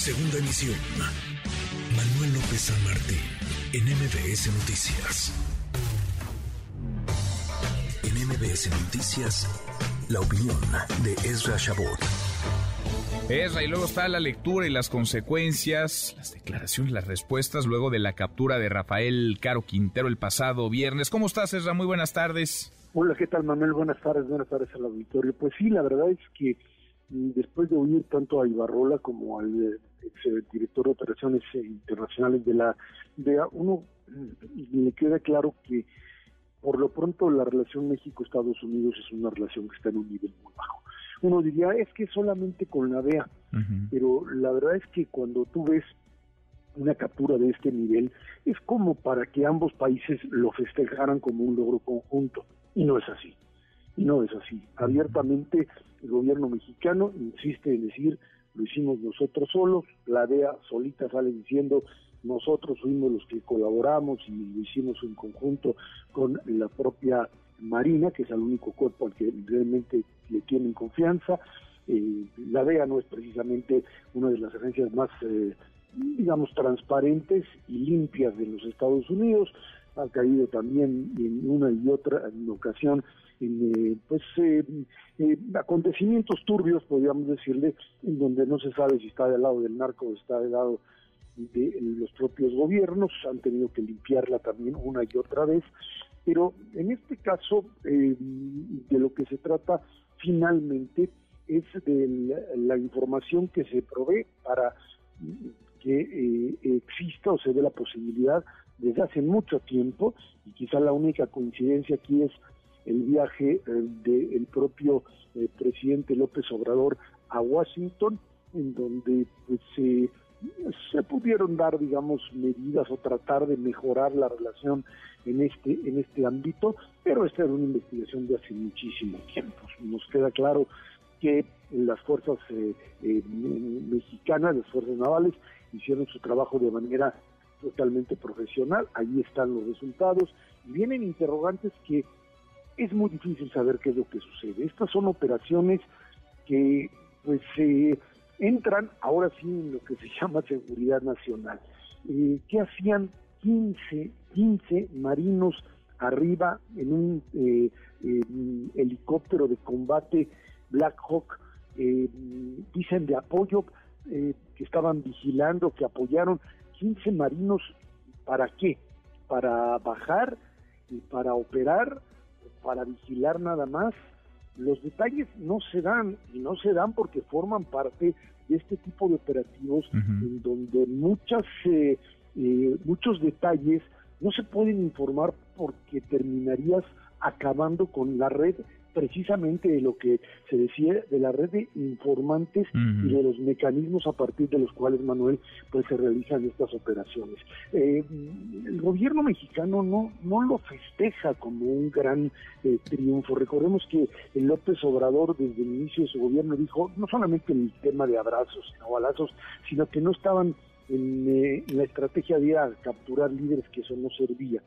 Segunda emisión. Manuel López San Martín, en MBS Noticias. En MBS Noticias, la opinión de Ezra Shabot. Ezra, y luego está la lectura y las consecuencias, las declaraciones, las respuestas luego de la captura de Rafael Caro Quintero el pasado viernes. ¿Cómo estás, Ezra? Muy buenas tardes. Hola, ¿qué tal, Manuel? Buenas tardes, buenas tardes al auditorio. Pues sí, la verdad es que después de oír tanto a Ibarrola como al eh, ex director de operaciones internacionales de la DEA, uno mm, le queda claro que por lo pronto la relación México-Estados Unidos es una relación que está en un nivel muy bajo. Uno diría, es que solamente con la DEA, pero la verdad es que cuando tú ves una captura de este nivel, es como para que ambos países lo festejaran como un logro conjunto, y no es así. Y no es así. Abiertamente el gobierno mexicano insiste en decir, lo hicimos nosotros solos, la DEA solita sale diciendo, nosotros fuimos los que colaboramos y lo hicimos en conjunto con la propia Marina, que es el único cuerpo al que realmente le tienen confianza. Eh, la DEA no es precisamente una de las agencias más, eh, digamos, transparentes y limpias de los Estados Unidos. Ha caído también en una y otra ocasión en eh, pues eh, eh, acontecimientos turbios, podríamos decirle, en donde no se sabe si está del lado del narco o está del lado de los propios gobiernos, han tenido que limpiarla también una y otra vez, pero en este caso de lo que se trata finalmente es de la, información que se provee para que exista o se dé la posibilidad desde hace mucho tiempo, y quizá la única coincidencia aquí es el viaje eh, del propio eh, presidente López Obrador a Washington, en donde pues se pudieron dar, digamos, medidas o tratar de mejorar la relación en este en este ámbito, pero esta era una investigación de hace muchísimo tiempo. Nos queda claro que las fuerzas eh, mexicanas, las fuerzas navales, hicieron su trabajo de manera totalmente profesional, ahí están los resultados, y vienen interrogantes que es muy difícil saber qué es lo que sucede. Estas son operaciones que pues se entran ahora sí en lo que se llama seguridad nacional. Eh, ¿Qué hacían 15, 15 marinos arriba en un eh, helicóptero de combate Black Hawk? Eh, dicen de apoyo, que estaban vigilando, que apoyaron 15 marinos, ¿para qué? Para bajar y para operar para vigilar nada más. Los detalles no se dan y no se dan porque forman parte de este tipo de operativos en donde muchas eh, eh, muchos detalles no se pueden informar porque terminarías acabando con la red precisamente de lo que se decía de la red de informantes y de los mecanismos a partir de los cuales, Manuel, pues se realizan estas operaciones. Eh, el gobierno mexicano no, no lo festeja como un gran eh, triunfo. Recordemos que el López Obrador desde el inicio de su gobierno dijo no solamente el tema de abrazos o balazos, sino que no estaban en, eh, la estrategia de capturar líderes que eso no servía.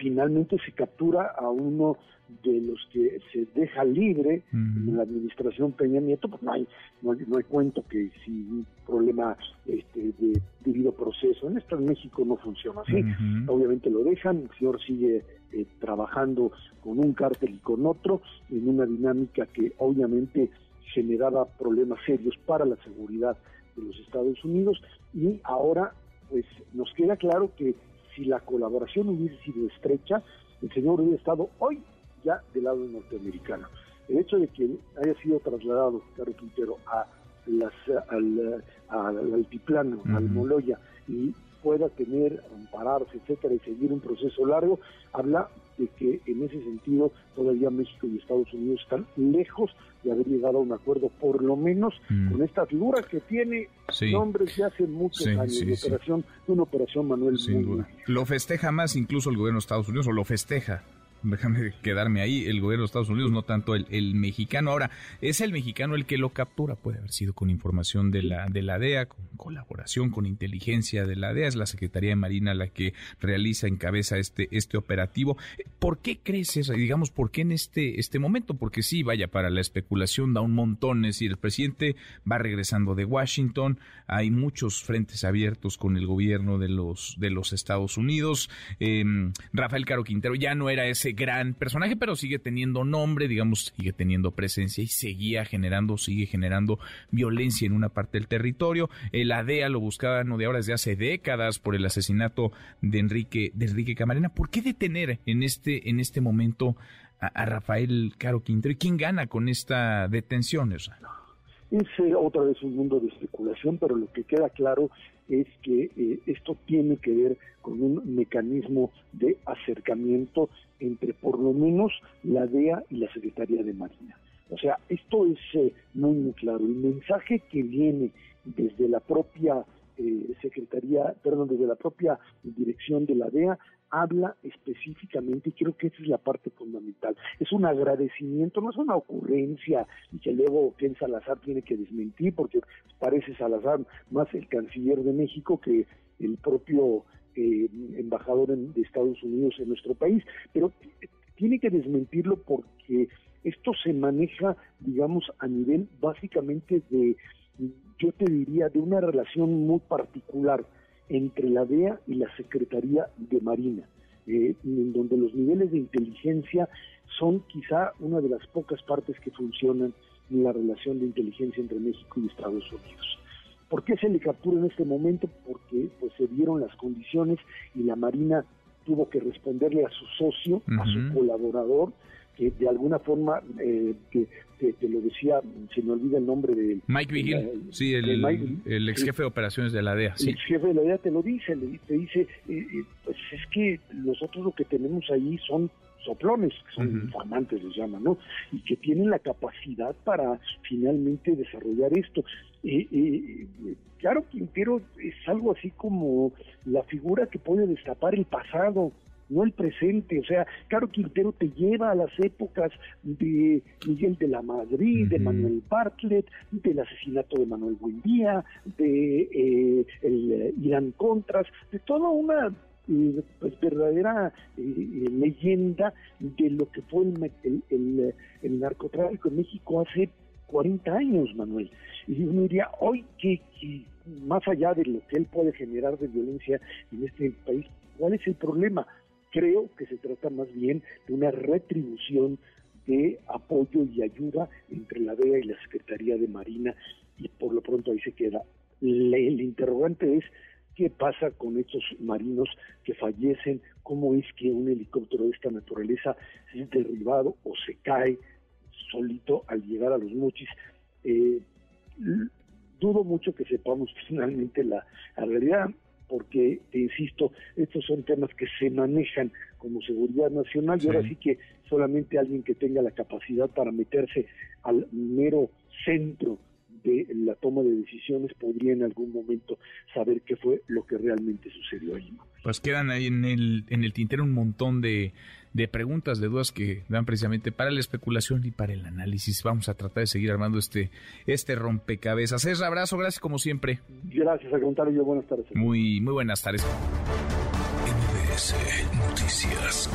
finalmente se captura a uno de los que se deja libre en la administración Peña Nieto, pues no hay, no hay, cuento que si un problema este, de debido proceso, en esto en México no funciona así, obviamente lo dejan, el señor sigue eh, trabajando con un cártel y con otro, en una dinámica que obviamente generaba problemas serios para la seguridad de los Estados Unidos y ahora pues nos queda claro que si la colaboración hubiese sido estrecha, el señor hubiera estado hoy ya del lado norteamericano. El hecho de que haya sido trasladado Carlos Quintero a las, al, altiplano, al Moloya, y pueda tener, ampararse, etcétera, y seguir un proceso largo, habla de que en ese sentido todavía México y Estados Unidos están lejos de haber llegado a un acuerdo, por lo menos mm. con esta figura que tiene nombres de hace muchos años de operación, una operación Manuel. Sin duda. Lo festeja más incluso el gobierno de Estados Unidos o lo festeja déjame quedarme ahí, el gobierno de Estados Unidos, no tanto el, el, mexicano. Ahora, ¿es el mexicano el que lo captura? Puede haber sido con información de la, de la DEA, con colaboración, con inteligencia de la DEA, es la Secretaría de Marina la que realiza, encabeza este, este operativo. ¿Por qué crees eso? Digamos, ¿por qué en este, este momento? Porque sí, vaya, para la especulación da un montón, es decir, el presidente va regresando de Washington, hay muchos frentes abiertos con el gobierno de los, de los Estados Unidos, eh, Rafael Caro Quintero ya no era ese gran personaje, pero sigue teniendo nombre, digamos, sigue teniendo presencia y seguía generando, sigue generando violencia en una parte del territorio. La DEA lo buscaba no de ahora, desde hace décadas por el asesinato de Enrique, de Enrique Camarena. ¿Por qué detener en este, en este momento a, Rafael Caro Quintero? ¿Y quién gana con esta detención? Es eh, otra vez un mundo de especulación, pero lo que queda claro es que eh, esto tiene que ver con un mecanismo de acercamiento entre por lo menos la DEA y la Secretaría de Marina. O sea, esto es eh, muy, muy claro. El mensaje que viene desde la propia eh, Secretaría, perdón, desde la propia dirección de la DEA, habla específicamente, y creo que esa es la parte fundamental, es un agradecimiento, no es una ocurrencia, y que luego Ken Salazar tiene que desmentir, porque parece Salazar más el canciller de México que el propio eh, embajador de Estados Unidos en nuestro país, pero tiene que desmentirlo porque esto se maneja, digamos, a nivel básicamente de yo te diría, de una relación muy particular entre la DEA y la Secretaría de Marina, eh, en donde los niveles de inteligencia son quizá una de las pocas partes que funcionan en la relación de inteligencia entre México y Estados Unidos. ¿Por qué se le captura en este momento? Porque pues se dieron las condiciones y la Marina tuvo que responderle a su socio, a su colaborador, que de alguna forma, eh, que te, lo decía, se me olvida el nombre de... Mike Vigil, sí, el, ex jefe de operaciones de la DEA. Sí. El ex jefe de la DEA te lo dice, te dice, eh, eh, pues es que nosotros lo que tenemos ahí son soplones, que son informantes les llaman, ¿no? Y que tienen la capacidad para finalmente desarrollar esto. claro, Quintero es algo así como la figura que puede destapar el pasado, no el presente. O sea, Caro Quintero te lleva a las épocas de Miguel de la Madrid, de Manuel Bartlett, del asesinato de Manuel Buendía, de eh, el eh, Irán Contras, de toda una eh, pues verdadera leyenda de lo que fue el, el, narcotráfico en México hace 40 años, Manuel. Y uno diría, hoy que, que, más allá de lo que él puede generar de violencia en este país, ¿cuál es el problema? Creo que se trata más bien de una retribución de apoyo y ayuda entre la DEA y la Secretaría de Marina y por lo pronto ahí se queda. el interrogante es qué pasa con estos marinos que fallecen, cómo es que un helicóptero de esta naturaleza es derribado o se cae solito al llegar a los mochis. Eh, dudo mucho que sepamos finalmente la realidad porque, te insisto, estos son temas que se manejan como seguridad nacional y ahora sí que solamente alguien que tenga la capacidad para meterse al mero centro de la toma de decisiones podría en algún momento saber qué fue lo que realmente sucedió allí. Pues quedan ahí en el, en el tintero un montón de, de preguntas, de dudas que dan precisamente para la especulación y para el análisis. Vamos a tratar de seguir armando este, este rompecabezas. Es abrazo, gracias como siempre. Gracias, a yo buenas tardes. Muy, muy buenas tardes. Noticias.